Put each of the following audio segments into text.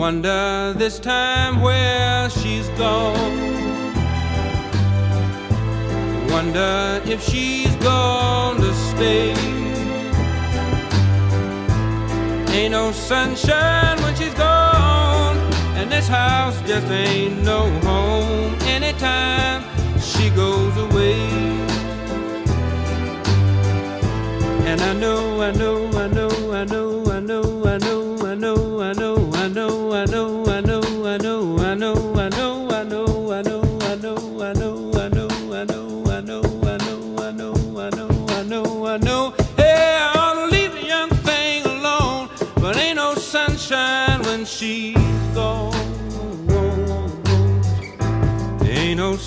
Wonder this time where she's gone. Wonder if she's gonna stay. Ain't no sunshine when she's gone, and this house just ain't no home anytime she goes away. And I know, I know, I know, I know, I know, I know, I know, I know, I know,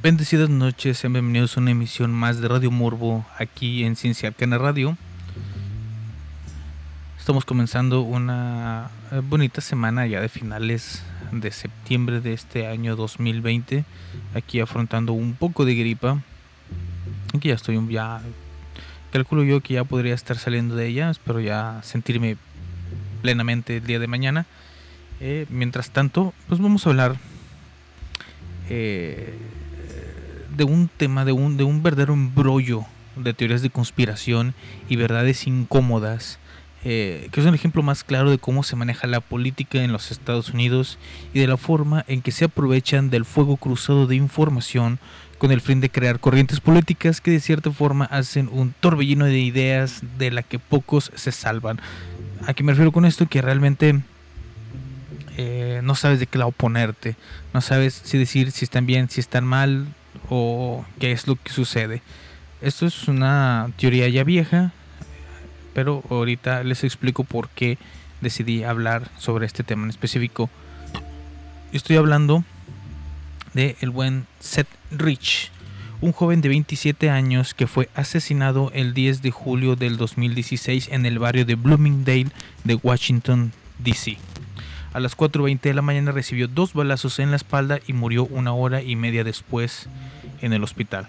Bendecidas noches, sean bienvenidos a una emisión más de Radio Morbo aquí en Ciencia Arcana Radio. Estamos comenzando una eh, bonita semana ya de finales de septiembre de este año 2020, aquí afrontando un poco de gripa. Aquí ya estoy ya calculo yo que ya podría estar saliendo de ella, espero ya sentirme plenamente el día de mañana. Eh, mientras tanto, pues vamos a hablar eh, de un tema, de un, de un verdadero embrollo de teorías de conspiración y verdades incómodas, eh, que es un ejemplo más claro de cómo se maneja la política en los Estados Unidos y de la forma en que se aprovechan del fuego cruzado de información con el fin de crear corrientes políticas que de cierta forma hacen un torbellino de ideas de la que pocos se salvan. ¿A qué me refiero con esto? Que realmente eh, no sabes de qué lado ponerte, no sabes si decir si están bien, si están mal o qué es lo que sucede. Esto es una teoría ya vieja, pero ahorita les explico por qué decidí hablar sobre este tema en específico. Estoy hablando de el buen Seth Rich, un joven de 27 años que fue asesinado el 10 de julio del 2016 en el barrio de Bloomingdale de Washington, D.C. A las 4.20 de la mañana recibió dos balazos en la espalda y murió una hora y media después en el hospital.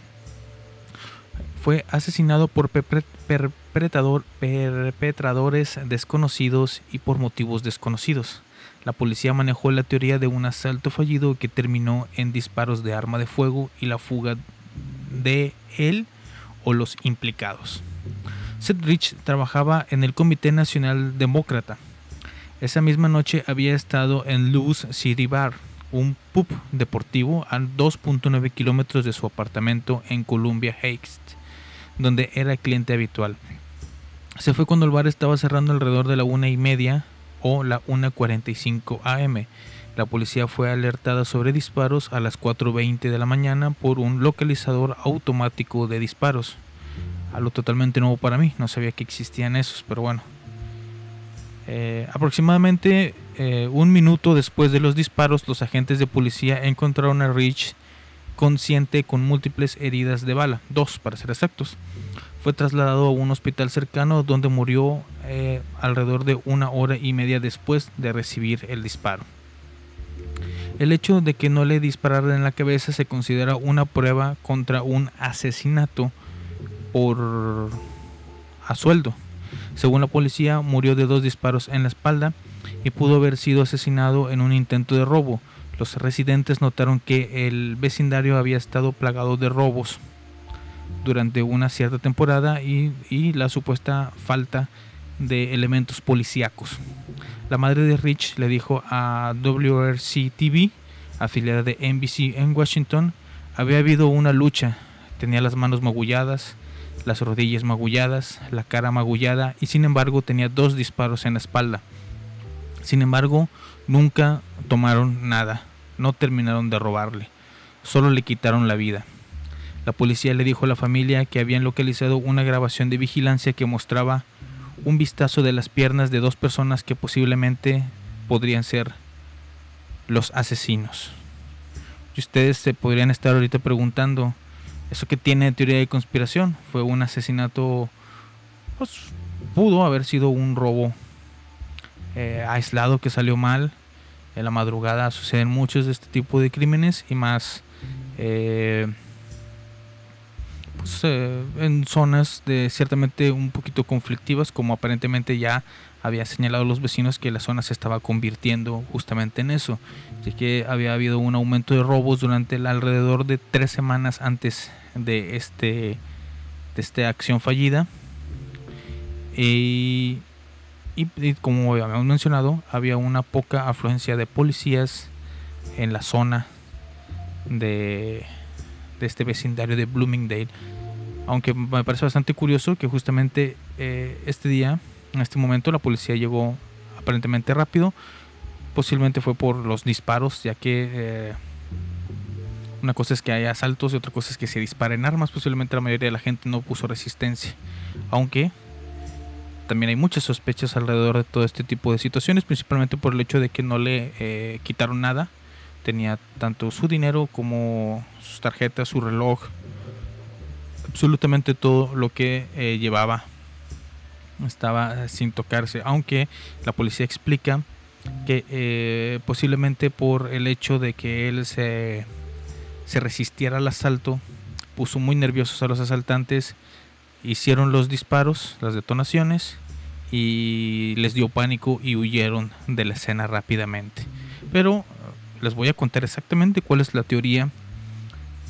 Fue asesinado por perpetradores desconocidos y por motivos desconocidos. La policía manejó la teoría de un asalto fallido que terminó en disparos de arma de fuego y la fuga de él o los implicados. Seth trabajaba en el Comité Nacional Demócrata. Esa misma noche había estado en Luz City Bar, un pub deportivo a 2.9 kilómetros de su apartamento en Columbia Heights, donde era cliente habitual. Se fue cuando el bar estaba cerrando alrededor de la una y media o la 1.45 am. La policía fue alertada sobre disparos a las 4.20 de la mañana por un localizador automático de disparos. Algo totalmente nuevo para mí, no sabía que existían esos, pero bueno. Eh, aproximadamente eh, un minuto después de los disparos, los agentes de policía encontraron a Rich consciente con múltiples heridas de bala, dos para ser exactos. Fue trasladado a un hospital cercano donde murió eh, alrededor de una hora y media después de recibir el disparo. El hecho de que no le dispararan en la cabeza se considera una prueba contra un asesinato por a sueldo Según la policía, murió de dos disparos en la espalda y pudo haber sido asesinado en un intento de robo. Los residentes notaron que el vecindario había estado plagado de robos durante una cierta temporada y, y la supuesta falta de elementos policíacos. La madre de Rich le dijo a WRC TV, afiliada de NBC en Washington, había habido una lucha. Tenía las manos magulladas, las rodillas magulladas, la cara magullada y sin embargo tenía dos disparos en la espalda. Sin embargo, nunca tomaron nada, no terminaron de robarle, solo le quitaron la vida. La policía le dijo a la familia que habían localizado una grabación de vigilancia que mostraba un vistazo de las piernas de dos personas que posiblemente podrían ser los asesinos. Ustedes se podrían estar ahorita preguntando, ¿eso qué tiene teoría de conspiración? Fue un asesinato, pues pudo haber sido un robo eh, aislado que salió mal. En la madrugada suceden muchos de este tipo de crímenes y más eh, pues, eh, en zonas de ciertamente un poquito conflictivas, como aparentemente ya había señalado los vecinos que la zona se estaba convirtiendo justamente en eso, ya que había habido un aumento de robos durante el alrededor de tres semanas antes de este de esta acción fallida y, y, como habíamos mencionado había una poca afluencia de policías en la zona de este vecindario de Bloomingdale. Aunque me parece bastante curioso que justamente eh, este día, en este momento, la policía llegó aparentemente rápido. Posiblemente fue por los disparos, ya que eh, una cosa es que haya asaltos y otra cosa es que se disparen armas. Posiblemente la mayoría de la gente no puso resistencia. Aunque también hay muchas sospechas alrededor de todo este tipo de situaciones, principalmente por el hecho de que no le eh, quitaron nada. Tenía tanto su dinero como sus tarjetas, su reloj, absolutamente todo lo que eh, llevaba. Estaba sin tocarse, aunque la policía explica que eh, posiblemente por el hecho de que él se, se resistiera al asalto, puso muy nerviosos a los asaltantes, hicieron los disparos, las detonaciones y les dio pánico y huyeron de la escena rápidamente. Pero les voy a contar exactamente cuál es la teoría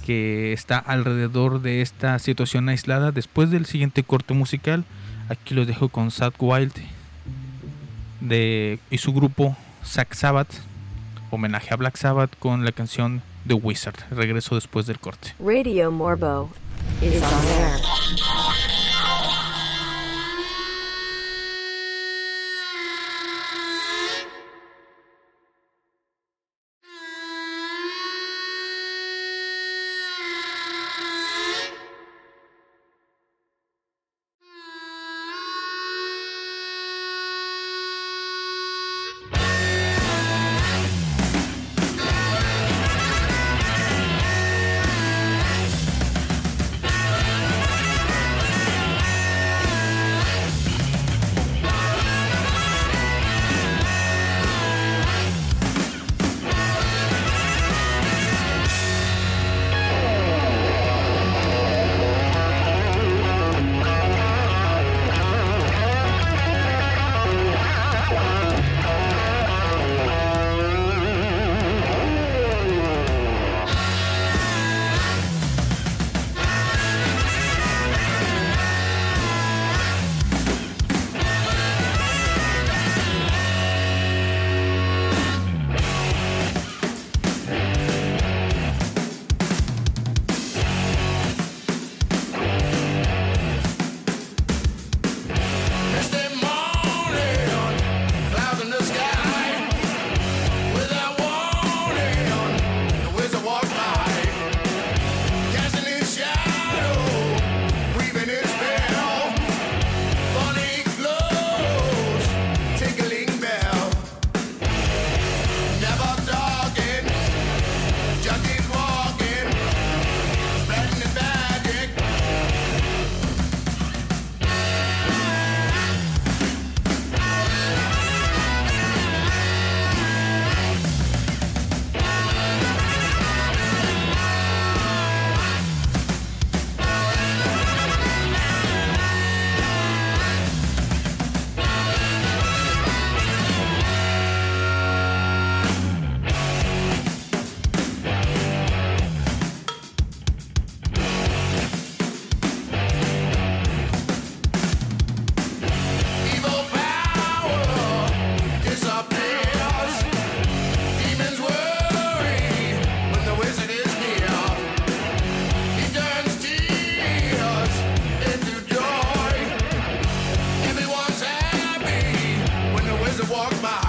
que está alrededor de esta situación aislada después del siguiente corte musical. Aquí los dejo con Sad Wild y su grupo Zack Sabbath, homenaje a Black Sabbath con la canción The Wizard. Regreso después del corte. Radio Morbo is on air. out my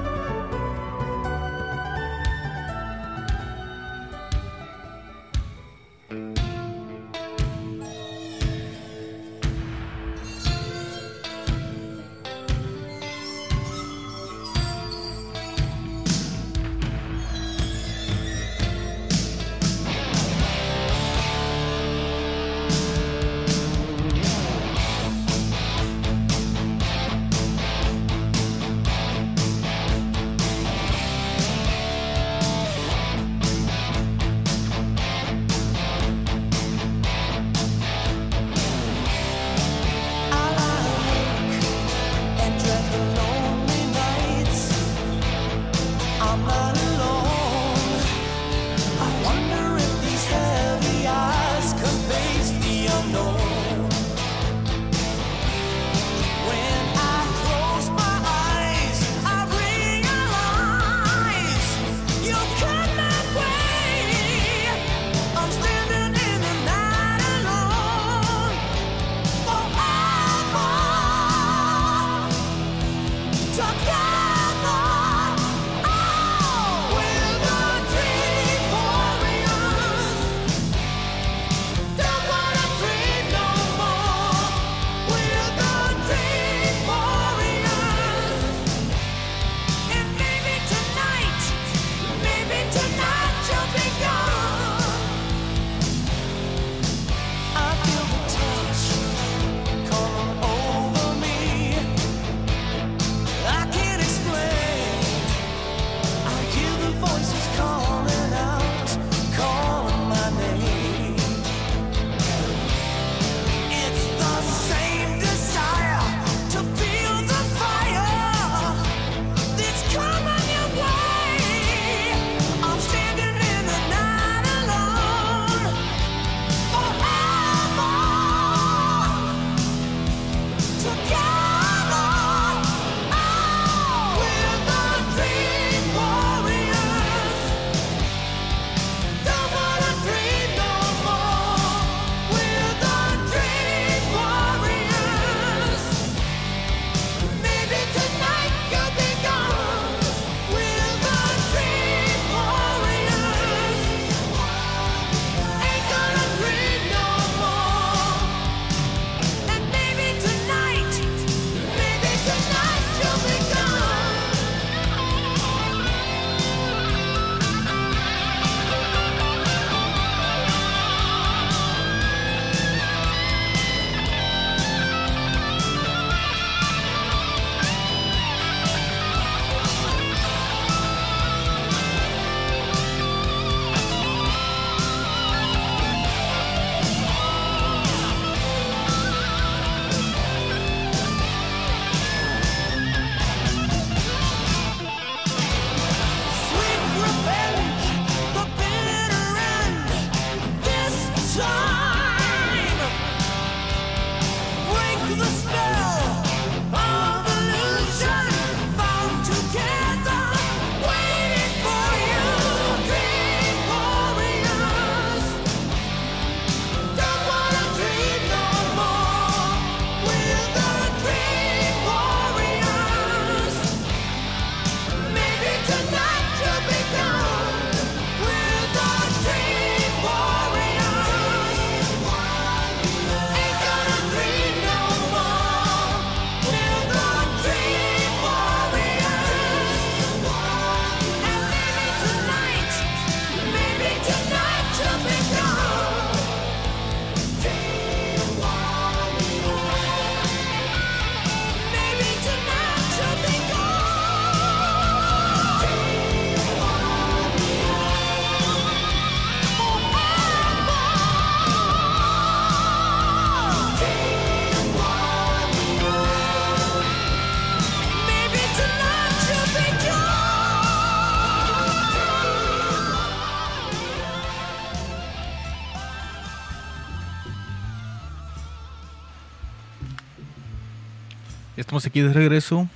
Estamos aquí de regreso.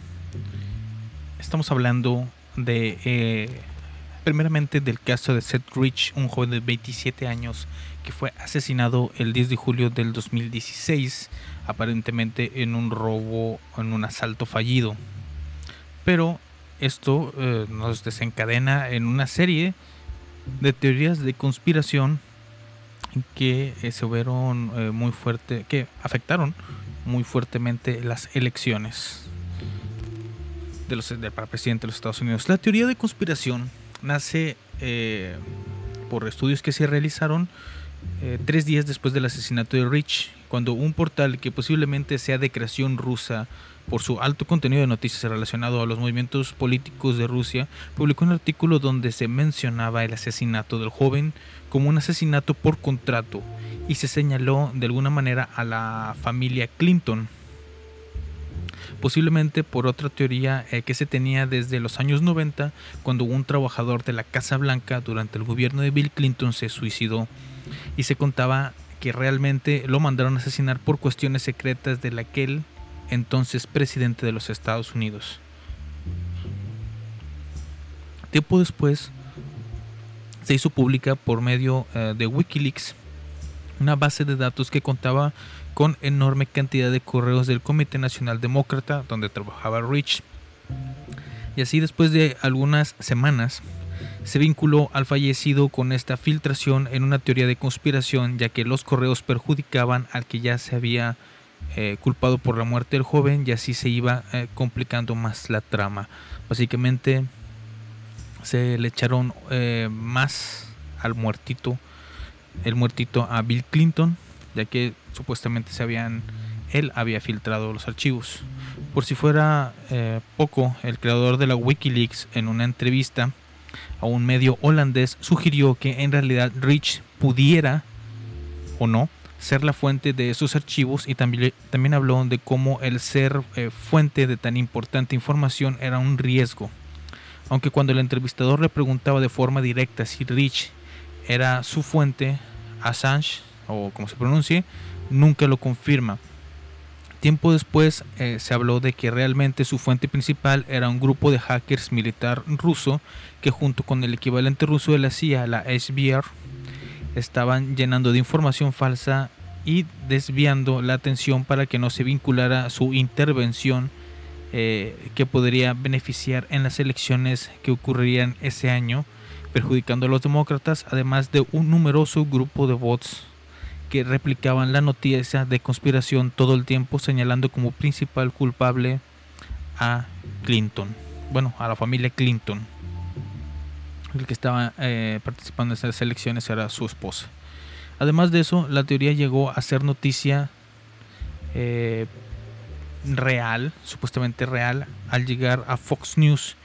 Estamos hablando de eh, primeramente del caso de Seth Rich, un joven de 27 años que fue asesinado el 10 de julio del 2016, aparentemente en un robo, en un asalto fallido. Pero esto eh, nos desencadena en una serie de teorías de conspiración que eh, se vieron muy fuerte, que afectaron muy fuertemente las elecciones de los, del presidente de los Estados Unidos. La teoría de conspiración nace eh, por estudios que se realizaron eh, tres días después del asesinato de Rich, cuando un portal que posiblemente sea de creación rusa por su alto contenido de noticias relacionado a los movimientos políticos de Rusia, publicó un artículo donde se mencionaba el asesinato del joven como un asesinato por contrato y se señaló de alguna manera a la familia Clinton. Posiblemente por otra teoría eh, que se tenía desde los años 90, cuando un trabajador de la Casa Blanca durante el gobierno de Bill Clinton se suicidó y se contaba que realmente lo mandaron a asesinar por cuestiones secretas del aquel entonces presidente de los Estados Unidos. Tiempo después se hizo pública por medio eh, de Wikileaks una base de datos que contaba con enorme cantidad de correos del Comité Nacional Demócrata donde trabajaba Rich. Y así después de algunas semanas se vinculó al fallecido con esta filtración en una teoría de conspiración ya que los correos perjudicaban al que ya se había eh, culpado por la muerte del joven y así se iba eh, complicando más la trama. Básicamente se le echaron eh, más al muertito, el muertito a Bill Clinton, ya que supuestamente se habían, él había filtrado los archivos. Por si fuera eh, poco, el creador de la Wikileaks en una entrevista a un medio holandés sugirió que en realidad Rich pudiera o no ser la fuente de esos archivos y también, también habló de cómo el ser eh, fuente de tan importante información era un riesgo. Aunque cuando el entrevistador le preguntaba de forma directa si Rich era su fuente, Assange, o como se pronuncie, nunca lo confirma. Tiempo después eh, se habló de que realmente su fuente principal era un grupo de hackers militar ruso que junto con el equivalente ruso de la CIA, la SBR, estaban llenando de información falsa y desviando la atención para que no se vinculara su intervención eh, que podría beneficiar en las elecciones que ocurrirían ese año, perjudicando a los demócratas, además de un numeroso grupo de bots que replicaban la noticia de conspiración todo el tiempo, señalando como principal culpable a Clinton, bueno, a la familia Clinton. El que estaba eh, participando en esas elecciones era su esposa. Además de eso, la teoría llegó a ser noticia eh, real, supuestamente real, al llegar a Fox News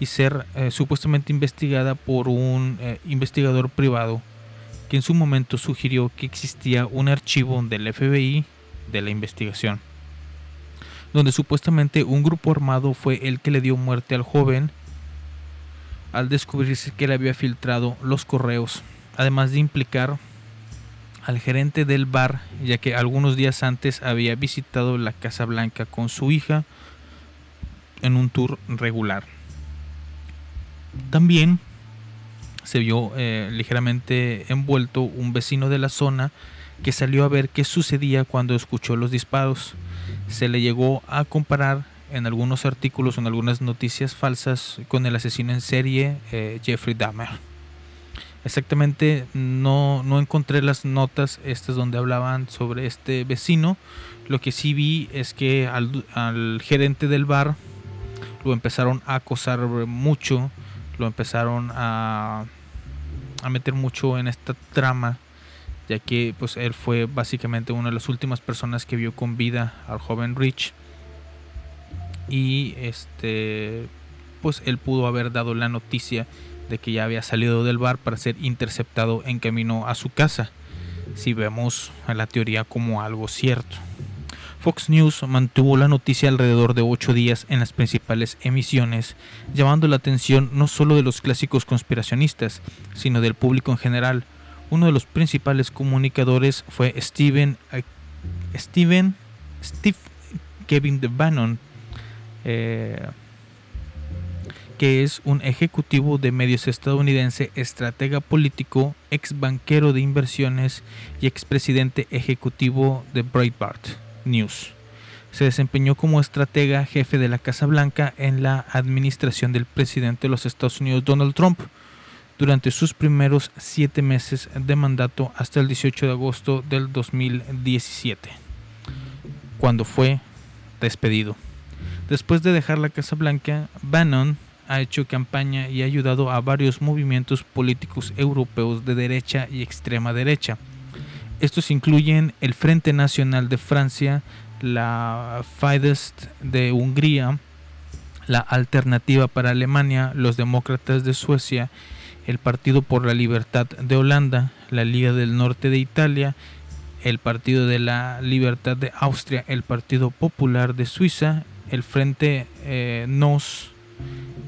y ser eh, supuestamente investigada por un eh, investigador privado que en su momento sugirió que existía un archivo del FBI de la investigación, donde supuestamente un grupo armado fue el que le dio muerte al joven al descubrirse que él había filtrado los correos, además de implicar al gerente del bar, ya que algunos días antes había visitado la Casa Blanca con su hija en un tour regular. También se vio eh, ligeramente envuelto un vecino de la zona que salió a ver qué sucedía cuando escuchó los disparos. Se le llegó a comparar en algunos artículos en algunas noticias falsas con el asesino en serie eh, Jeffrey Dahmer. Exactamente no, no encontré las notas estas donde hablaban sobre este vecino. Lo que sí vi es que al, al gerente del bar lo empezaron a acosar mucho, lo empezaron a, a meter mucho en esta trama, ya que pues él fue básicamente una de las últimas personas que vio con vida al joven Rich y este pues él pudo haber dado la noticia de que ya había salido del bar para ser interceptado en camino a su casa, si vemos a la teoría como algo cierto. Fox News mantuvo la noticia alrededor de ocho días en las principales emisiones, llamando la atención no solo de los clásicos conspiracionistas, sino del público en general. Uno de los principales comunicadores fue Steven, eh, Steven Steve Kevin de Bannon, eh, que es un ejecutivo de medios estadounidense, estratega político, ex banquero de inversiones y expresidente ejecutivo de Breitbart News. Se desempeñó como estratega jefe de la Casa Blanca en la administración del presidente de los Estados Unidos Donald Trump durante sus primeros siete meses de mandato hasta el 18 de agosto del 2017, cuando fue despedido. Después de dejar la Casa Blanca, Bannon ha hecho campaña y ha ayudado a varios movimientos políticos europeos de derecha y extrema derecha. Estos incluyen el Frente Nacional de Francia, la Fidesz de Hungría, la Alternativa para Alemania, los Demócratas de Suecia, el Partido por la Libertad de Holanda, la Liga del Norte de Italia, el Partido de la Libertad de Austria, el Partido Popular de Suiza, el Frente eh, NOS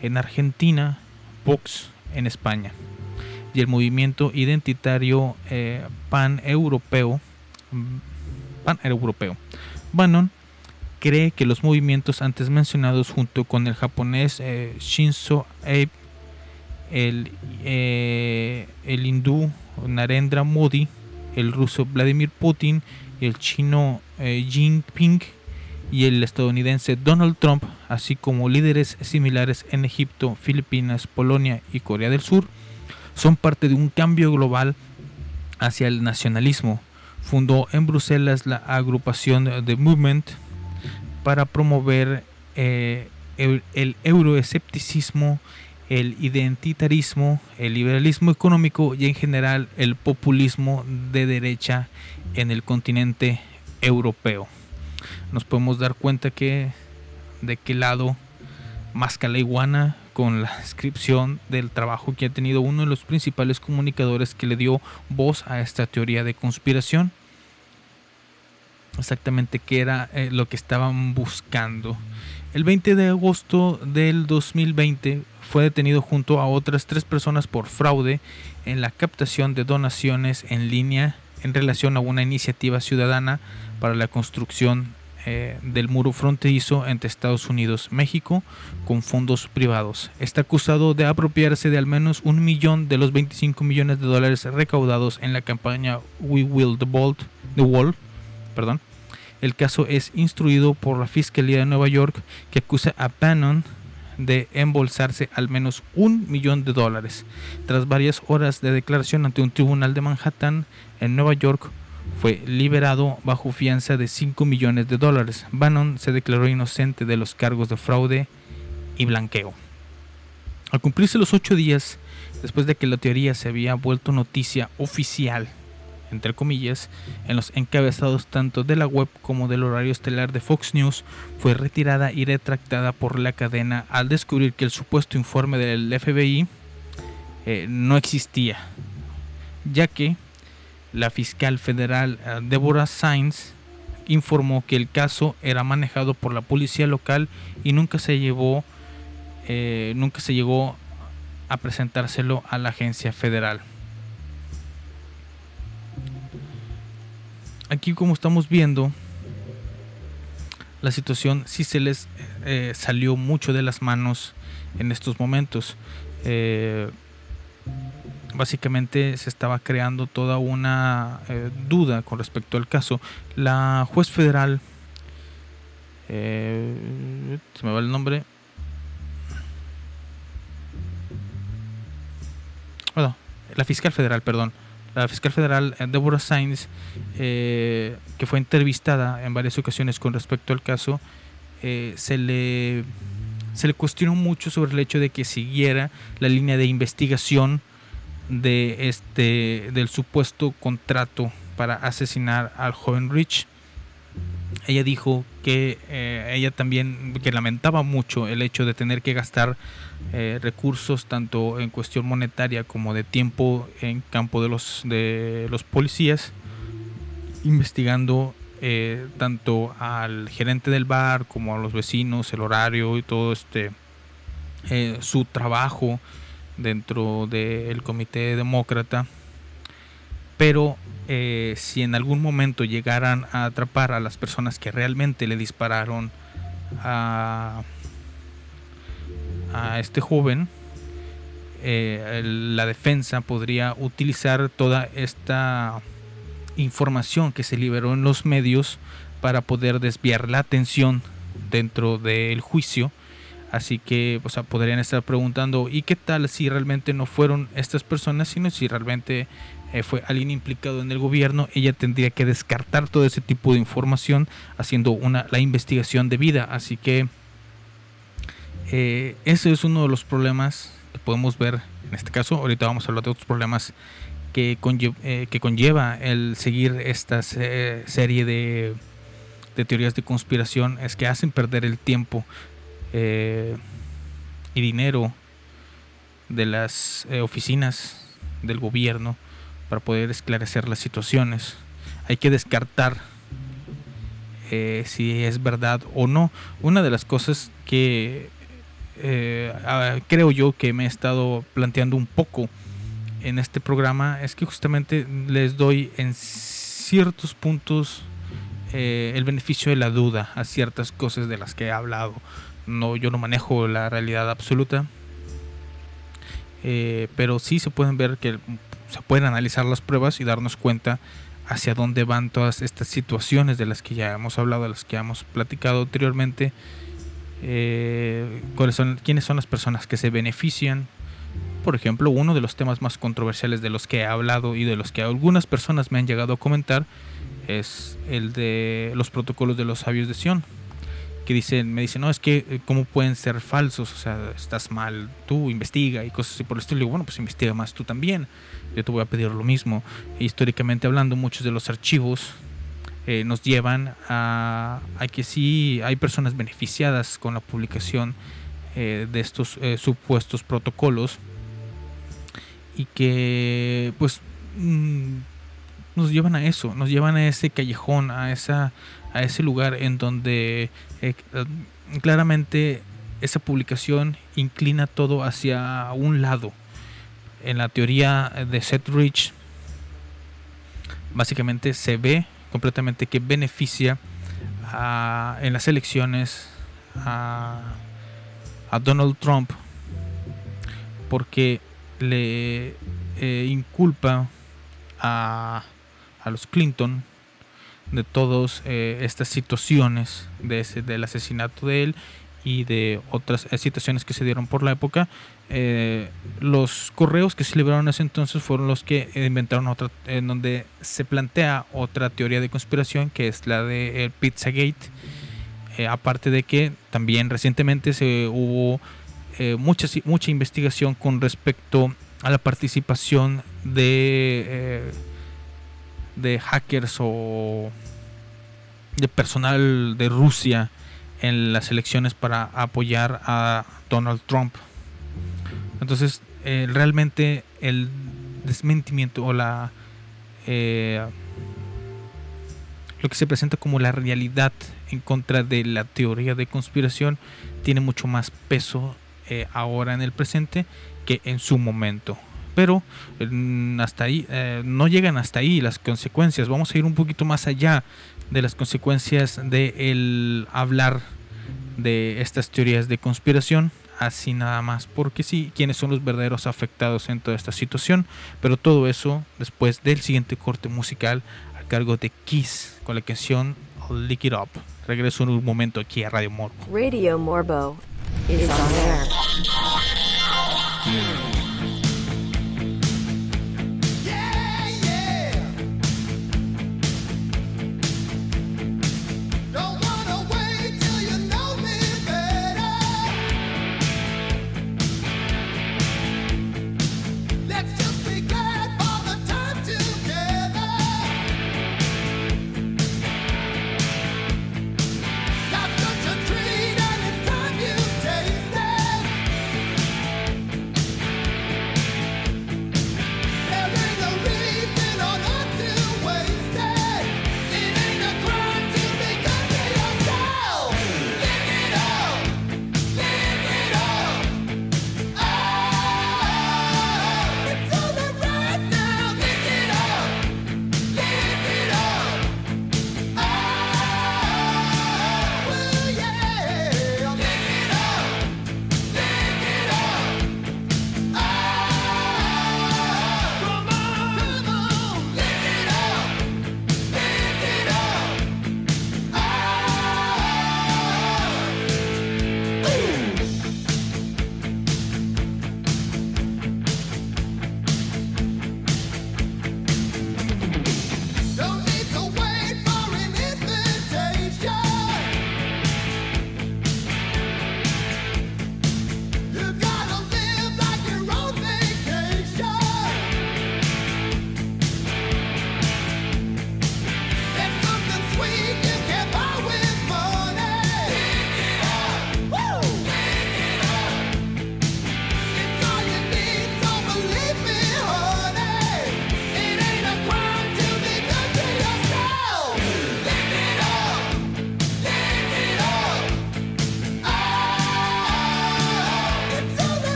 en Argentina, Vox en España y el movimiento identitario eh, pan-europeo. Pan-europeo. Bannon cree que los movimientos antes mencionados junto con el japonés eh, Shinzo Abe, el, eh, el hindú Narendra Modi, el ruso Vladimir Putin, el chino eh, Jinping y el estadounidense Donald Trump, así como líderes similares en Egipto, Filipinas, Polonia y Corea del Sur, son parte de un cambio global hacia el nacionalismo. Fundó en Bruselas la agrupación The Movement para promover eh, el, el euroescepticismo, el identitarismo, el liberalismo económico y en general el populismo de derecha en el continente europeo. Nos podemos dar cuenta que de qué lado más que la iguana con la descripción del trabajo que ha tenido uno de los principales comunicadores que le dio voz a esta teoría de conspiración. Exactamente qué era eh, lo que estaban buscando. El 20 de agosto del 2020 fue detenido junto a otras tres personas por fraude en la captación de donaciones en línea en relación a una iniciativa ciudadana para la construcción eh, del muro fronterizo entre Estados Unidos y México con fondos privados. Está acusado de apropiarse de al menos un millón de los 25 millones de dólares recaudados en la campaña We Will the, Bolt, the Wall. Perdón. El caso es instruido por la Fiscalía de Nueva York que acusa a Bannon de embolsarse al menos un millón de dólares. Tras varias horas de declaración ante un tribunal de Manhattan en Nueva York, fue liberado bajo fianza de 5 millones de dólares. Bannon se declaró inocente de los cargos de fraude y blanqueo. Al cumplirse los ocho días después de que la teoría se había vuelto noticia oficial, entre comillas, en los encabezados tanto de la web como del horario estelar de Fox News, fue retirada y retractada por la cadena al descubrir que el supuesto informe del FBI eh, no existía, ya que la fiscal federal eh, Deborah Sainz informó que el caso era manejado por la policía local y nunca se llevó eh, nunca se llegó a presentárselo a la agencia federal. Aquí como estamos viendo, la situación sí se les eh, salió mucho de las manos en estos momentos. Básicamente se estaba creando toda una eh, duda con respecto al caso. La juez federal, eh, se me va el nombre, bueno, la fiscal federal, perdón, la fiscal federal eh, Deborah Sainz, eh, que fue entrevistada en varias ocasiones con respecto al caso, eh, se le se le cuestionó mucho sobre el hecho de que siguiera la línea de investigación de este del supuesto contrato para asesinar al joven Rich. Ella dijo que eh, ella también que lamentaba mucho el hecho de tener que gastar eh, recursos tanto en cuestión monetaria como de tiempo en campo de los de los policías investigando eh, tanto al gerente del bar como a los vecinos, el horario y todo este su trabajo dentro del comité demócrata. Pero eh, si en algún momento llegaran a atrapar a las personas que realmente le dispararon a, a este joven, eh, la defensa podría utilizar toda esta información que se liberó en los medios para poder desviar la atención dentro del juicio. Así que o sea, podrían estar preguntando, ¿y qué tal si realmente no fueron estas personas, sino si realmente eh, fue alguien implicado en el gobierno? Ella tendría que descartar todo ese tipo de información haciendo una, la investigación debida. Así que eh, ese es uno de los problemas que podemos ver en este caso. Ahorita vamos a hablar de otros problemas que, conlle- eh, que conlleva el seguir esta se- serie de teorías de conspiración. Es que hacen perder el tiempo eh, y dinero de las eh, oficinas del gobierno para poder esclarecer las situaciones. Hay que descartar eh, si es verdad o no. Una de las cosas que creo yo que me he estado planteando un poco en este programa es que justamente les doy en ciertos puntos el beneficio de la duda a ciertas cosas de las que he hablado. No, yo no manejo la realidad absoluta, eh, pero sí se pueden ver que se pueden analizar las pruebas y darnos cuenta hacia dónde van todas estas situaciones de las que ya hemos hablado, de las que hemos platicado anteriormente. Eh, cuáles son, quiénes son las personas que se benefician. Por ejemplo, uno de los temas más controversiales de los que he hablado y de los que algunas personas me han llegado a comentar es el de los protocolos de los sabios de Sion. Que dicen, me dicen, no, es que eh, cómo pueden ser falsos, o sea, estás mal, tú investiga y cosas así por el estilo. Y digo, bueno, pues investiga más tú también. Yo te voy a pedir lo mismo. Históricamente hablando, muchos de los archivos eh, nos llevan a, a que sí hay personas beneficiadas con la publicación eh, de estos eh, supuestos protocolos y que pues mm, nos llevan a eso, nos llevan a ese callejón, a esa a ese lugar en donde eh, claramente esa publicación inclina todo hacia un lado. En la teoría de Seth Rich, básicamente se ve completamente que beneficia a- en las elecciones a, a Donald Trump porque le eh, inculpa a, a los Clinton de todas estas situaciones de ese, del asesinato de él y de otras eh, situaciones que se dieron por la época. Eh, los correos que se liberaron en ese entonces fueron los que inventaron otra, en donde se plantea otra teoría de conspiración que es la de el Pizzagate. Eh, aparte de que también recientemente se hubo eh, mucha, mucha investigación con respecto a la participación de, eh, de hackers o de personal de Rusia en las elecciones para apoyar a Donald Trump. Entonces, eh, realmente el desmentimiento o la eh, lo que se presenta como la realidad en contra de la teoría de conspiración tiene mucho más peso eh, ahora en el presente que en su momento. Pero mm, hasta ahí eh, no llegan hasta ahí las consecuencias. Vamos a ir un poquito más allá de las consecuencias de el hablar de estas teorías de conspiración así nada más porque sí quiénes son los verdaderos afectados en toda esta situación pero todo eso después del siguiente corte musical a cargo de Kiss con la canción Lick It Up regreso en un momento aquí a Radio Morbo Radio Morbo is on air. Yeah,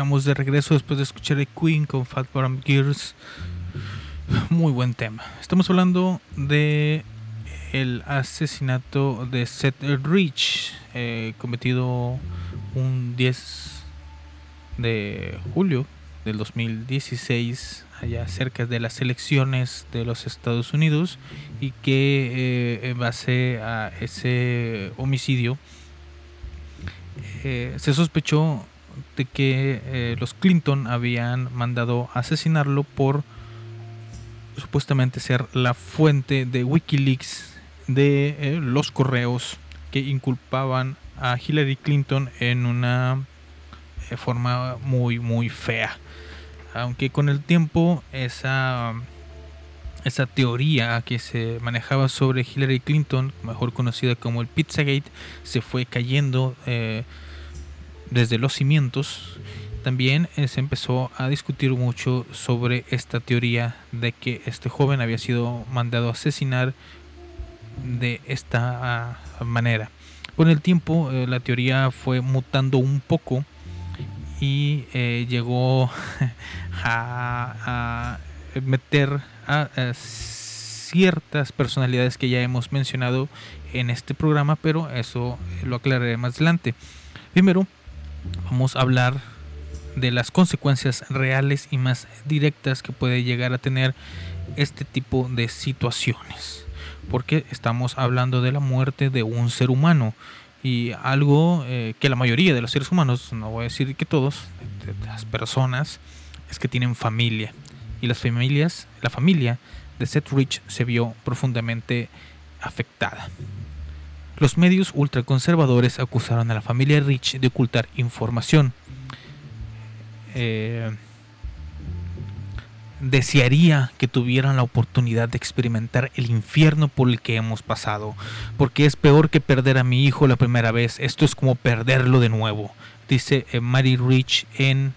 estamos de regreso después de escuchar a Queen con Fat Bottom Gears. Muy buen tema. Estamos hablando de el asesinato de Seth Rich, eh, cometido un 10 de julio del 2016, allá cerca de las elecciones de los Estados Unidos, y que eh, en base a ese homicidio eh, se sospechó de que eh, los Clinton habían mandado asesinarlo por supuestamente ser la fuente de Wikileaks de eh, los correos que inculpaban a Hillary Clinton en una eh, forma muy muy fea. Aunque con el tiempo esa esa teoría que se manejaba sobre Hillary Clinton, mejor conocida como el Pizzagate, se fue cayendo desde los cimientos. También eh, se empezó a discutir mucho sobre esta teoría de que este joven había sido mandado a asesinar de esta ah, manera. Con el tiempo eh, la teoría fue mutando un poco y eh, llegó a, meter a ciertas personalidades que ya hemos mencionado en este programa, pero eso lo aclararé más adelante. Primero, vamos a hablar de las consecuencias reales y más directas que puede llegar a tener este tipo de situaciones. Porque estamos hablando de la muerte de un ser humano y algo eh, que la mayoría de los seres humanos, no voy a decir que todos, las personas, es que tienen familia. Y las familias, la familia de Seth Rich se vio profundamente afectada. Los medios ultraconservadores acusaron a la familia Rich de ocultar información. Eh, desearía que tuvieran la oportunidad de experimentar el infierno por el que hemos pasado, porque es peor que perder a mi hijo la primera vez, esto es como perderlo de nuevo, dice eh, Mary Rich en,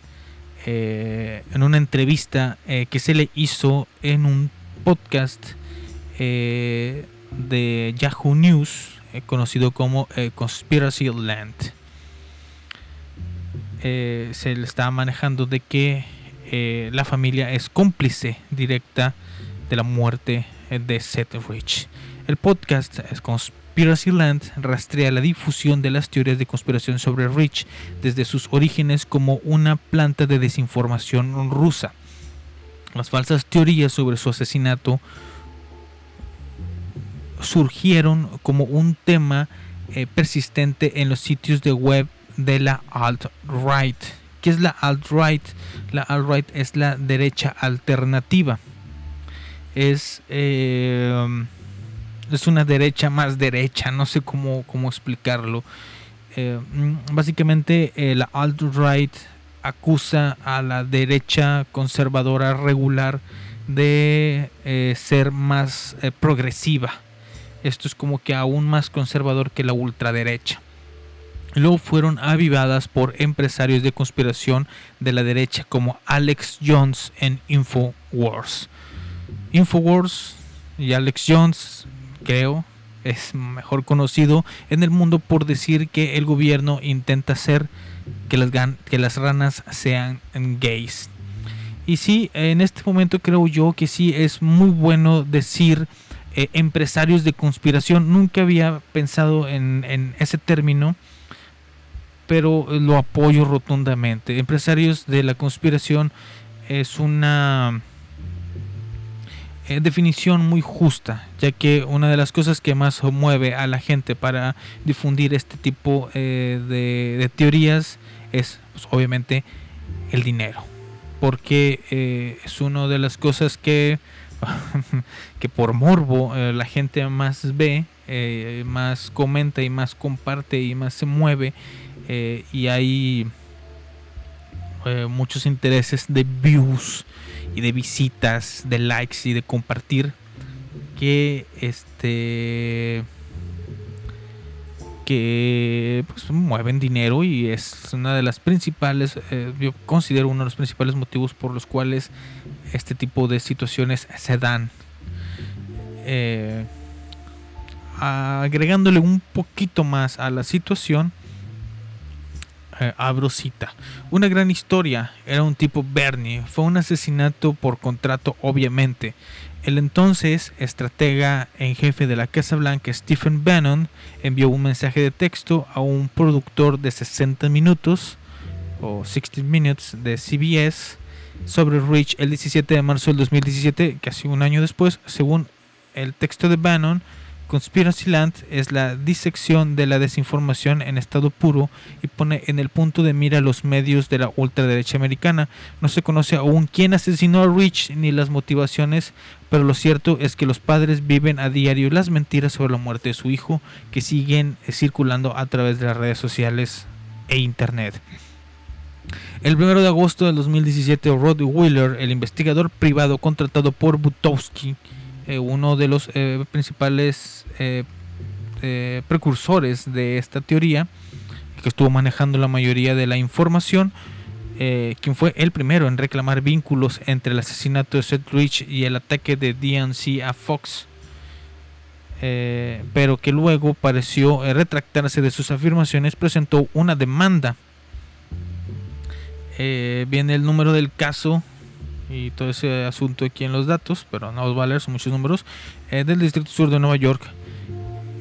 eh, una entrevista que se le hizo en un podcast de Yahoo News, eh, conocido como eh, Conspiracy Land. Eh, se le está manejando de que la familia es cómplice directa de la muerte de Seth Rich. El podcast Conspiracy Land rastrea la difusión de las teorías de conspiración sobre Rich desde sus orígenes como una planta de desinformación rusa. Las falsas teorías sobre su asesinato surgieron como un tema eh, persistente en los sitios de web de la alt-right. ¿Qué es la alt-right? La alt-right es la derecha alternativa. Es, eh, es una derecha más derecha, no sé cómo, cómo explicarlo. Eh, básicamente eh, la alt-right acusa a la derecha conservadora regular de ser más progresiva. Esto es como que aún más conservador que la ultraderecha. Luego fueron avivadas por empresarios de conspiración de la derecha como Alex Jones en Infowars. Infowars y Alex Jones, creo, es mejor conocido en el mundo por decir que el gobierno intenta hacer que las, que las ranas sean gays. Y sí, en este momento creo yo que sí es muy bueno decir eh, empresarios de conspiración. Nunca había pensado en, ese término, pero lo apoyo rotundamente. Empresarios de la conspiración es una eh, definición muy justa, ya que una de las cosas que más mueve a la gente para difundir este tipo eh, de, teorías es pues, obviamente el dinero, porque es una de las cosas que, que por morbo eh, la gente más ve, eh, más comenta y más comparte y más se mueve eh, y hay muchos intereses de views y de visitas, de likes y de compartir que este que pues, mueven dinero y es una de las principales, yo considero uno de los principales motivos por los cuales este tipo de situaciones se dan. Eh, agregándole un poquito más a la situación, eh, abro cita. Una gran historia. Era un tipo Bernie. Fue un asesinato por contrato, obviamente. El entonces estratega en jefe de la Casa Blanca, Stephen Bannon, envió un mensaje de texto a un productor de 60 minutos o 60 Minutes de CBS sobre Rich el 17 de marzo del 2017, casi un año después, según el texto de Bannon. Conspiracyland es la disección de la desinformación en estado puro y pone en el punto de mira los medios de la ultraderecha americana. No se conoce aún quién asesinó a Rich ni las motivaciones, pero lo cierto es que los padres viven a diario las mentiras sobre la muerte de su hijo que siguen circulando a través de las redes sociales e internet. El 1 de agosto del 2017, Rod Wheeler, el investigador privado contratado por Butowski, eh, uno de los eh, principales eh, precursores de esta teoría, que estuvo manejando la mayoría de la información, quien fue el primero en reclamar vínculos entre el asesinato de Seth Rich y el ataque de DNC a Fox, pero que luego pareció retractarse de sus afirmaciones, presentó una demanda eh, viene el número del caso y todo ese asunto aquí en los datos, pero no os va a leer, son muchos números, eh, del Distrito Sur de Nueva York,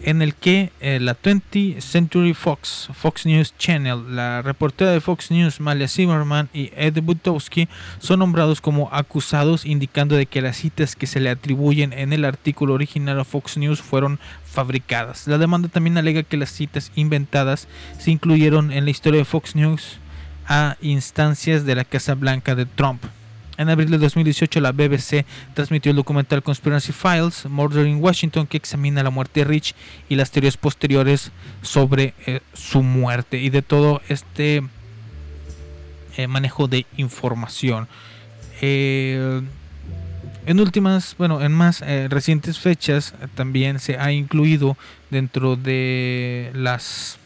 en el que eh, la 20th Century Fox, Fox News Channel, la reportera de Fox News, Malia Zimmerman y Ed Butowski son nombrados como acusados, indicando de que las citas que se le atribuyen en el artículo original a Fox News fueron fabricadas. La demanda también alega que las citas inventadas se incluyeron en la historia de Fox News a instancias de la Casa Blanca de Trump. En abril de 2018 la BBC transmitió el documental Conspiracy Files, Murder in Washington, que examina la muerte de Rich y las teorías posteriores sobre eh, su muerte y de todo este eh, manejo de información. Eh, en últimas, bueno, en más recientes fechas también se ha incluido dentro de las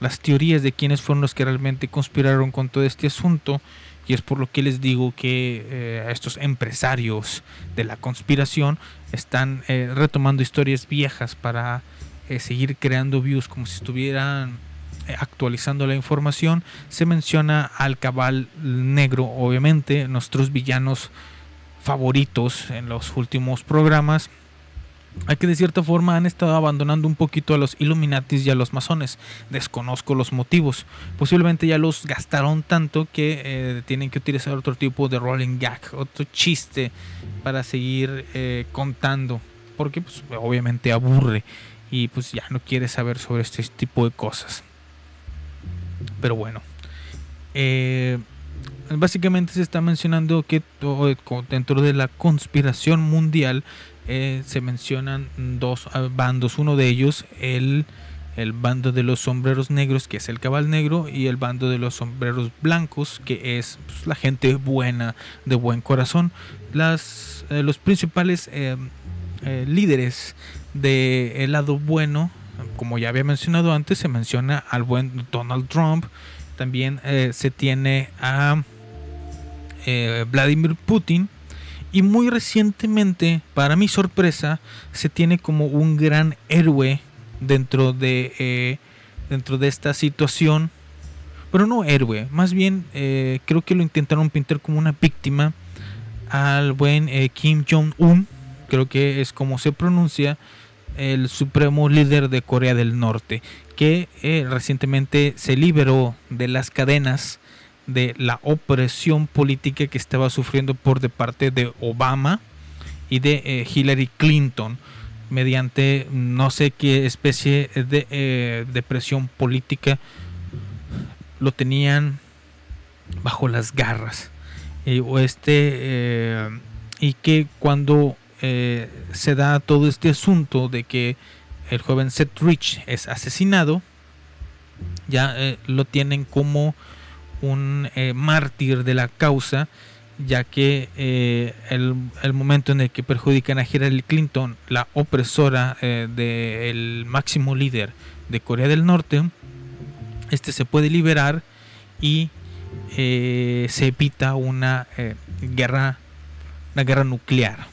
las teorías de quiénes fueron los que realmente conspiraron con todo este asunto y es por lo que les digo que eh, estos empresarios de la conspiración están eh, retomando historias viejas para eh, seguir creando views como si estuvieran eh, actualizando la información. Se menciona al cabal negro obviamente nuestros villanos favoritos en los últimos programas a que de cierta forma han estado abandonando un poquito a los Illuminatis y a los masones. Desconozco los motivos. Posiblemente ya los gastaron tanto que eh, tienen que utilizar otro tipo de rolling gag, otro chiste para seguir eh, contando. Porque pues, obviamente aburre y pues ya no quiere saber sobre este tipo de cosas. Pero bueno. Eh, básicamente se está mencionando que dentro de la conspiración mundial eh, se mencionan dos ah, bandos. Uno de ellos, el, el bando de los sombreros negros, que es el cabal negro, y el bando de los sombreros blancos, que es pues, la gente buena, de buen corazón. Las, eh, los principales eh, eh, líderes del lado bueno, como ya había mencionado antes, se menciona al buen Donald Trump. También se tiene a eh, Vladimir Putin. Y muy recientemente, para mi sorpresa, se tiene como un gran héroe dentro de, eh, dentro de esta situación. Pero no héroe, más bien eh, creo que lo intentaron pintar como una víctima al buen Kim Jong-un, creo que es como se pronuncia, el supremo líder de Corea del Norte, que recientemente se liberó de las cadenas de la opresión política que estaba sufriendo por de parte de Obama y de eh, Hillary Clinton mediante no sé qué especie de, eh, de presión política lo tenían bajo las garras. O este eh, y que cuando eh, se da todo este asunto de que el joven Seth Rich es asesinado ya eh, lo tienen como un eh, mártir de la causa, ya que eh, el, el momento en el que perjudican a Hillary Clinton, la opresora eh, del máximo líder de Corea del Norte, este se puede liberar y se evita una guerra, una guerra nuclear,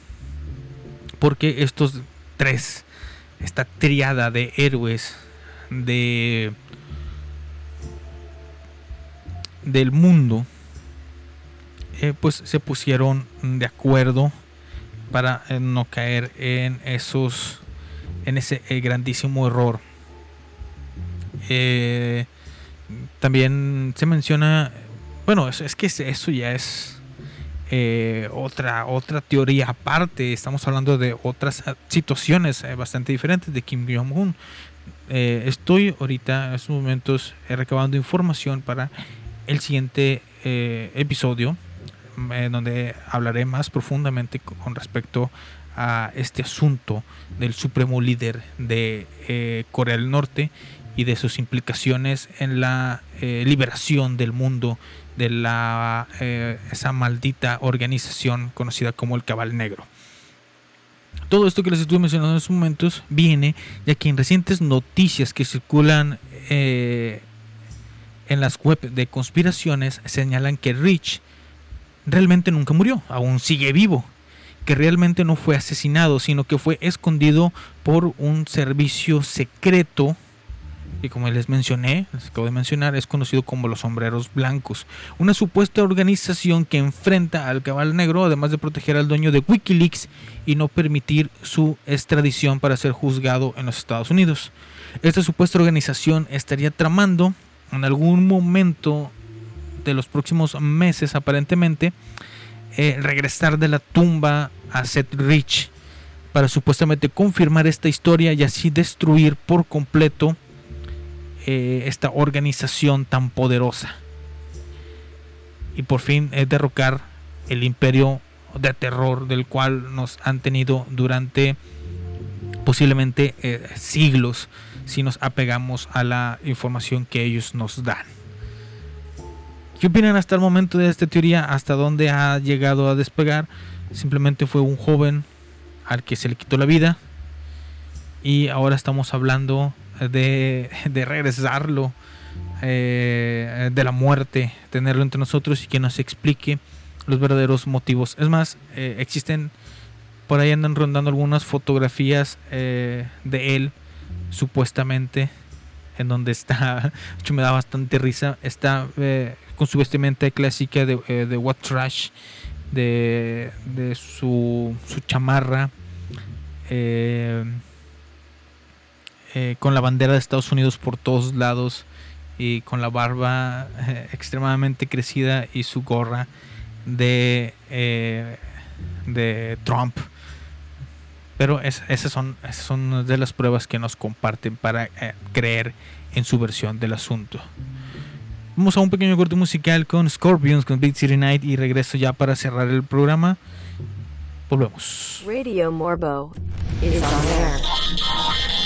porque estos tres, esta triada de héroes de del mundo eh, pues se pusieron de acuerdo para eh, no caer en esos en ese eh, grandísimo error. También se menciona bueno es, es que es- eso ya es otra otra teoría aparte. Estamos hablando de otras ah, situaciones bastante diferentes de Kim Jong Un estoy ahorita en estos momentos recabando información para el siguiente eh, episodio en donde hablaré más profundamente co- con respecto a este asunto del supremo líder de eh, Corea del Norte y de sus implicaciones en la eh, liberación del mundo de la eh, esa maldita organización conocida como el Cabal Negro. Todo esto que les estuve mencionando en estos momentos viene ya que en recientes noticias que circulan eh, en las web de conspiraciones señalan que Rich realmente nunca murió, aún sigue vivo, que realmente no fue asesinado, sino que fue escondido por un servicio secreto que como les mencioné, les acabo de mencionar, es conocido como los sombreros blancos, una supuesta organización que enfrenta al cabal negro, además de proteger al dueño de Wikileaks y no permitir su extradición para ser juzgado en los Estados Unidos. Esta supuesta organización estaría tramando en algún momento de los próximos meses, aparentemente, eh, regresar de la tumba a Seth Rich para supuestamente confirmar esta historia y así destruir por completo eh, esta organización tan poderosa. Y por fin eh, derrocar el imperio de terror del cual nos han tenido durante posiblemente eh, siglos si nos apegamos a la información que ellos nos dan. ¿Qué opinan hasta el momento de esta teoría? ¿Hasta dónde ha llegado a despegar? Simplemente fue un joven al que se le quitó la vida y ahora estamos hablando de, regresarlo eh, de la muerte, tenerlo entre nosotros y que nos explique los verdaderos motivos. Es más, eh, existen por ahí andan rondando algunas fotografías eh, de él, supuestamente, en donde está, me da bastante risa, está eh, con su vestimenta clásica de, eh, de What Trash, de, de su, su chamarra, eh, eh, con la bandera de Estados Unidos por todos lados y con la barba extremadamente crecida y su gorra de, de Trump. Pero es- esas, son, son de las pruebas que nos comparten para eh, creer en su versión del asunto. Vamos a un pequeño corte musical con Scorpions, con Big City Night y regreso ya para cerrar el programa. Volvemos. Radio Morbo is on air.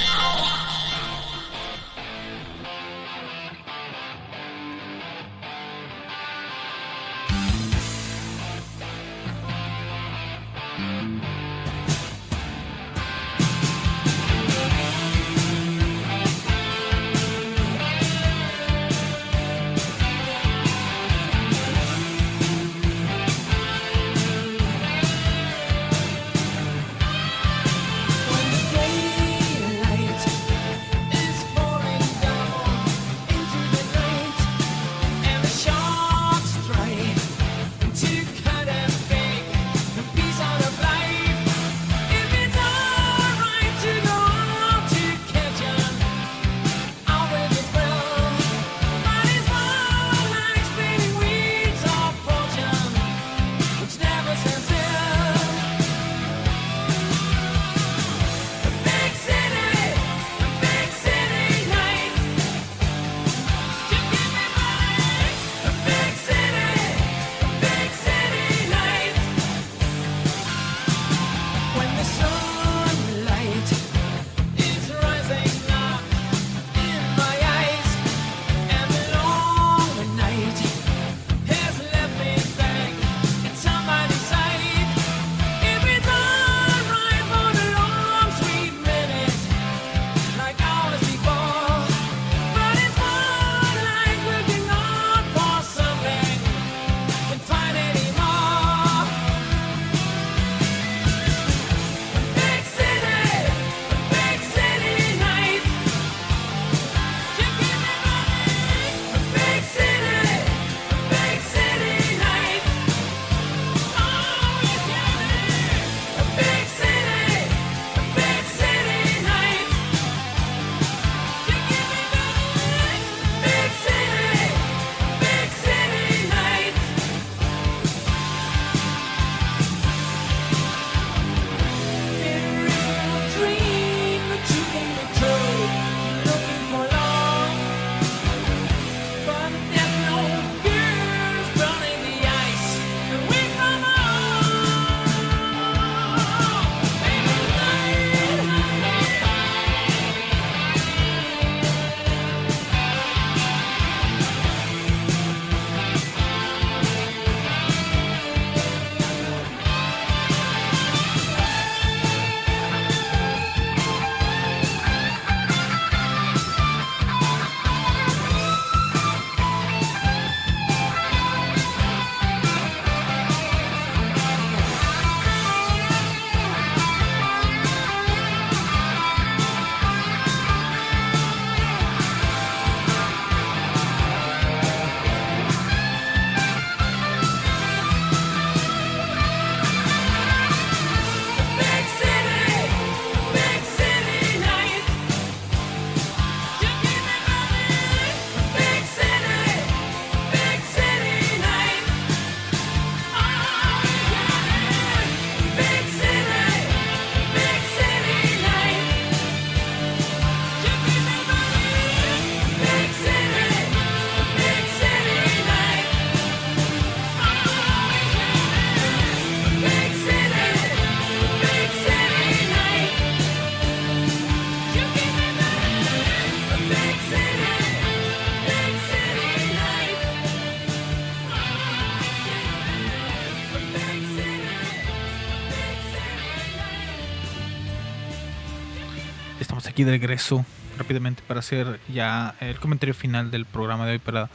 Aquí de regreso rápidamente para hacer ya el comentario final del programa de hoy para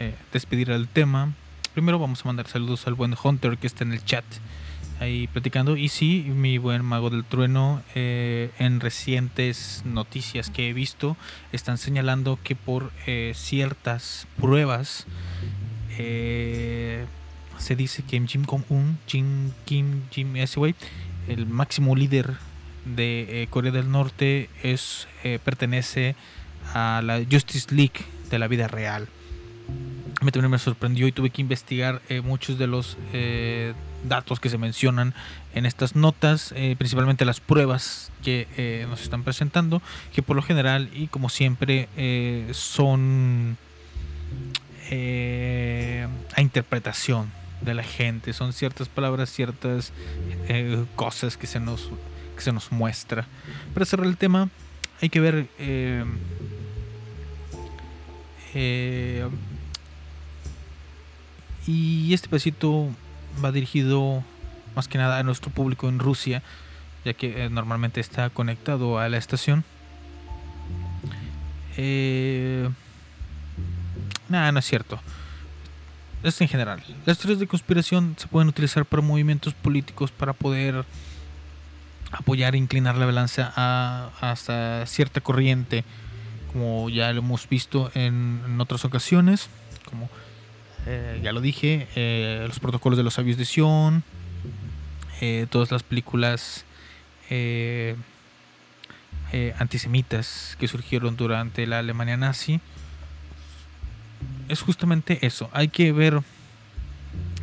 eh, despedir el tema. Primero vamos a mandar saludos al buen Hunter que está en el chat ahí platicando. Y sí, mi buen mago del trueno, eh, en recientes noticias que he visto, están señalando que por eh, ciertas pruebas se dice que Jim Jong-un, Jim Kim, Jim güey, el máximo líder de eh, Corea del Norte, es eh, pertenece a la Justice League de la vida real. Mí también me sorprendió y tuve que investigar eh, muchos de los datos que se mencionan en estas notas, principalmente las pruebas que nos están presentando, que por lo general y como siempre son a interpretación de la gente, son ciertas palabras, ciertas cosas que se nos que se nos muestra. Para cerrar el tema, hay que ver eh, eh, y este pedacito va dirigido más que nada a nuestro público en Rusia, ya que eh, normalmente está conectado a la estación. Eh, nada, no es cierto. Es en general. Las teorías de conspiración se pueden utilizar para movimientos políticos para poder apoyar e inclinar la balanza a, hasta cierta corriente, como ya lo hemos visto en, otras ocasiones, como eh, ya lo dije, eh, los protocolos de los sabios de Sion, eh, todas las películas antisemitas que surgieron durante la Alemania nazi. Es justamente eso, hay que ver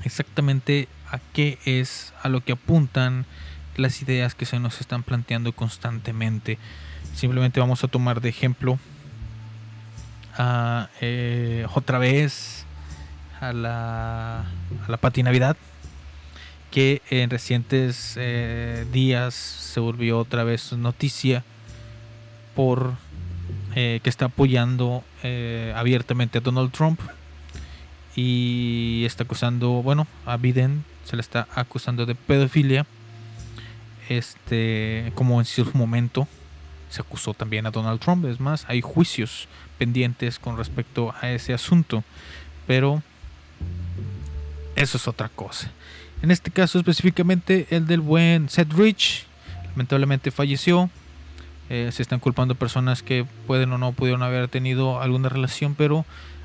exactamente a qué es a lo que apuntan las ideas que se nos están planteando constantemente. Simplemente vamos a tomar de ejemplo a, eh, otra vez a la, a la que en recientes eh, días se volvió otra vez noticia por eh, que está apoyando abiertamente a Donald Trump y está acusando, bueno, a Biden se le está acusando de pedofilia. Este, como en su momento se acusó también a Donald Trump. Es más, hay juicios pendientes con respecto a ese asunto. Pero eso es otra cosa. En este caso específicamente el del buen Seth Rich, lamentablemente falleció. Eh, se están culpando personas que pueden o no pudieron haber tenido alguna relación, pero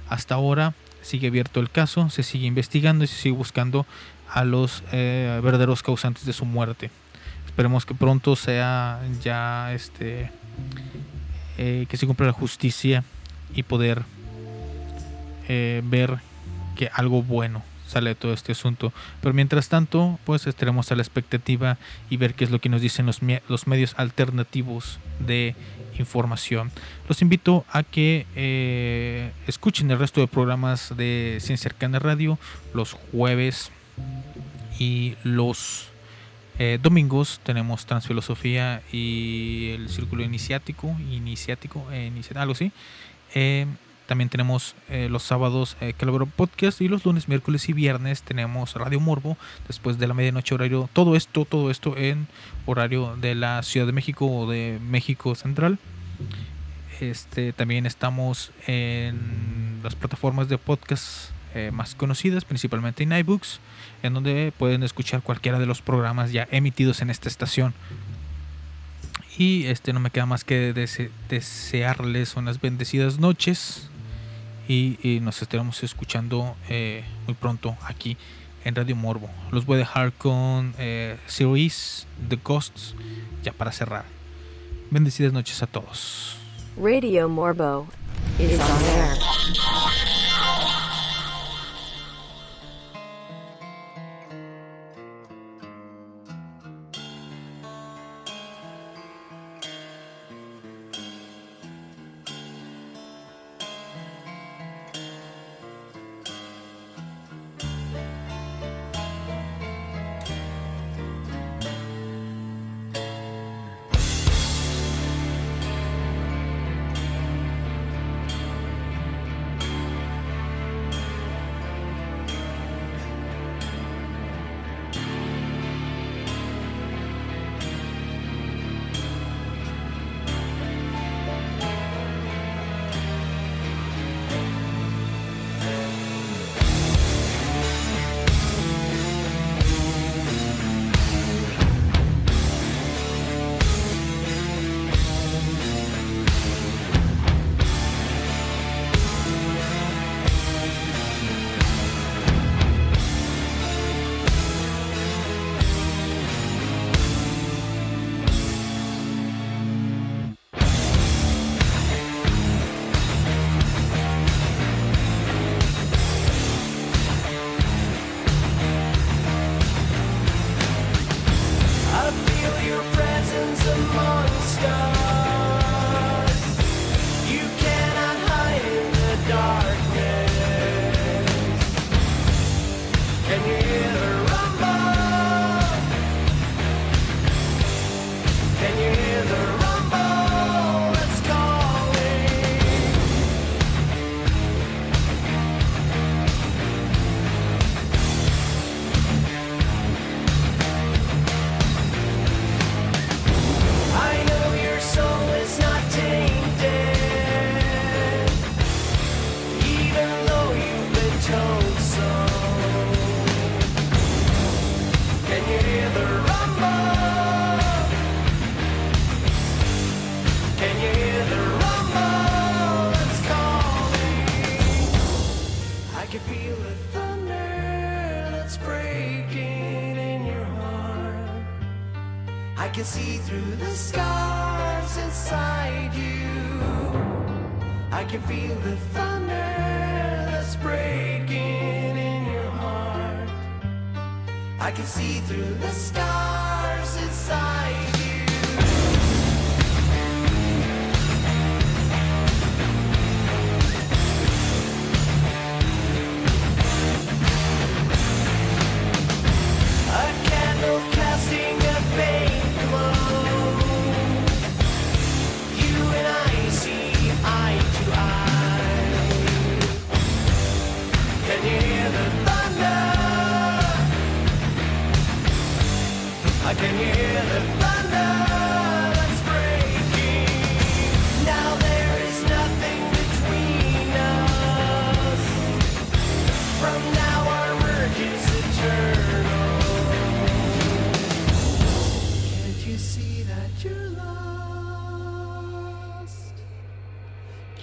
hasta ahora sigue abierto el caso, se sigue investigando y se sigue buscando a los eh, verdaderos causantes de su muerte. Esperemos que pronto sea ya este eh, que se cumpla la justicia y poder eh, ver que algo bueno sale de todo este asunto. Pero mientras tanto, pues estaremos a la expectativa y ver qué es lo que nos dicen los, los medios alternativos de información. Los invito a que eh, escuchen el resto de programas de Ciencia Cercana Radio los jueves y los eh, domingos tenemos Transfilosofía y el Círculo Iniciático, iniciático, eh, algo así. Eh, también tenemos eh, los sábados eh, Calabro Podcast y los lunes, miércoles y viernes tenemos Radio Morbo después de la medianoche horario. Todo esto, todo esto en horario de la Ciudad de México o de México Central. Este, también estamos en las plataformas de podcast eh, más conocidas, principalmente en iBooks, en donde pueden escuchar cualquiera de los programas ya emitidos en esta estación. Y este no me queda más que dese- desearles unas bendecidas noches. Y, y nos estaremos escuchando eh, muy pronto aquí en Radio Morbo. Los voy a dejar con eh, Series The Ghosts ya para cerrar. Bendecidas noches a todos. Radio Morbo is on air. a monster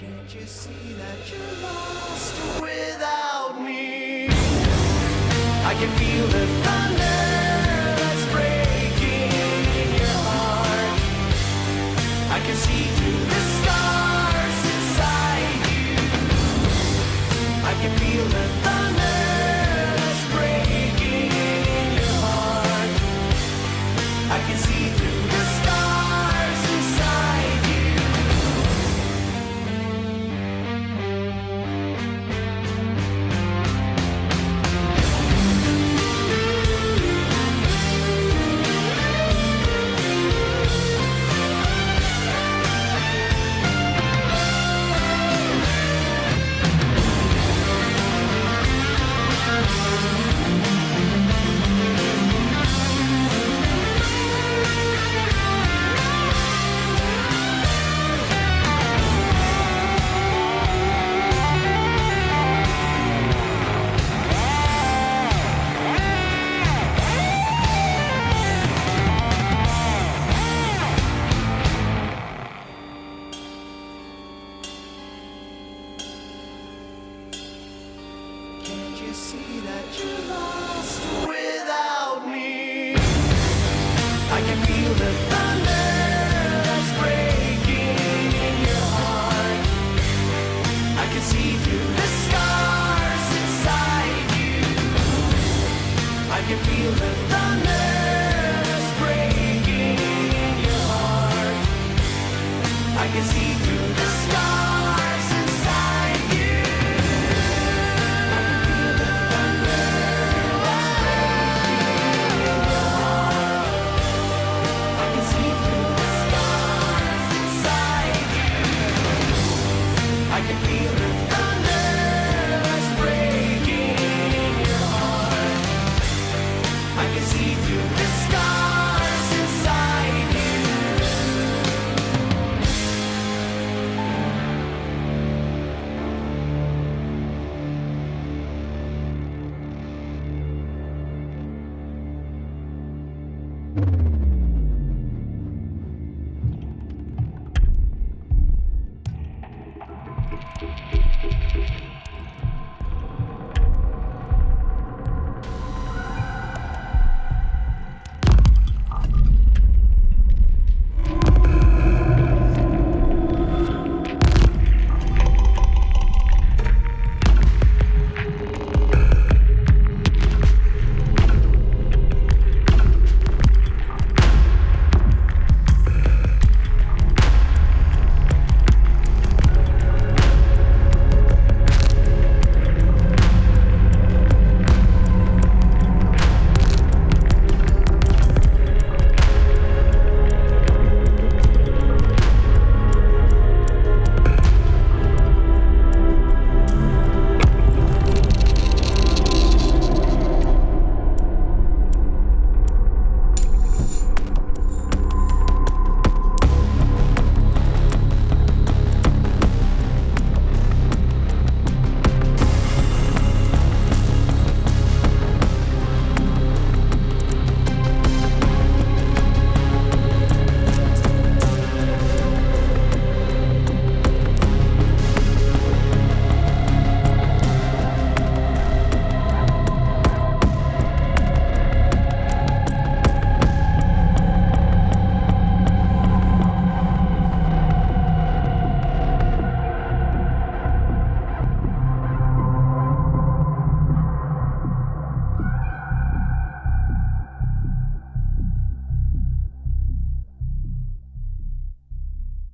Can't you see that you're lost without me? I can feel the thunder that's breaking in your heart. I can see.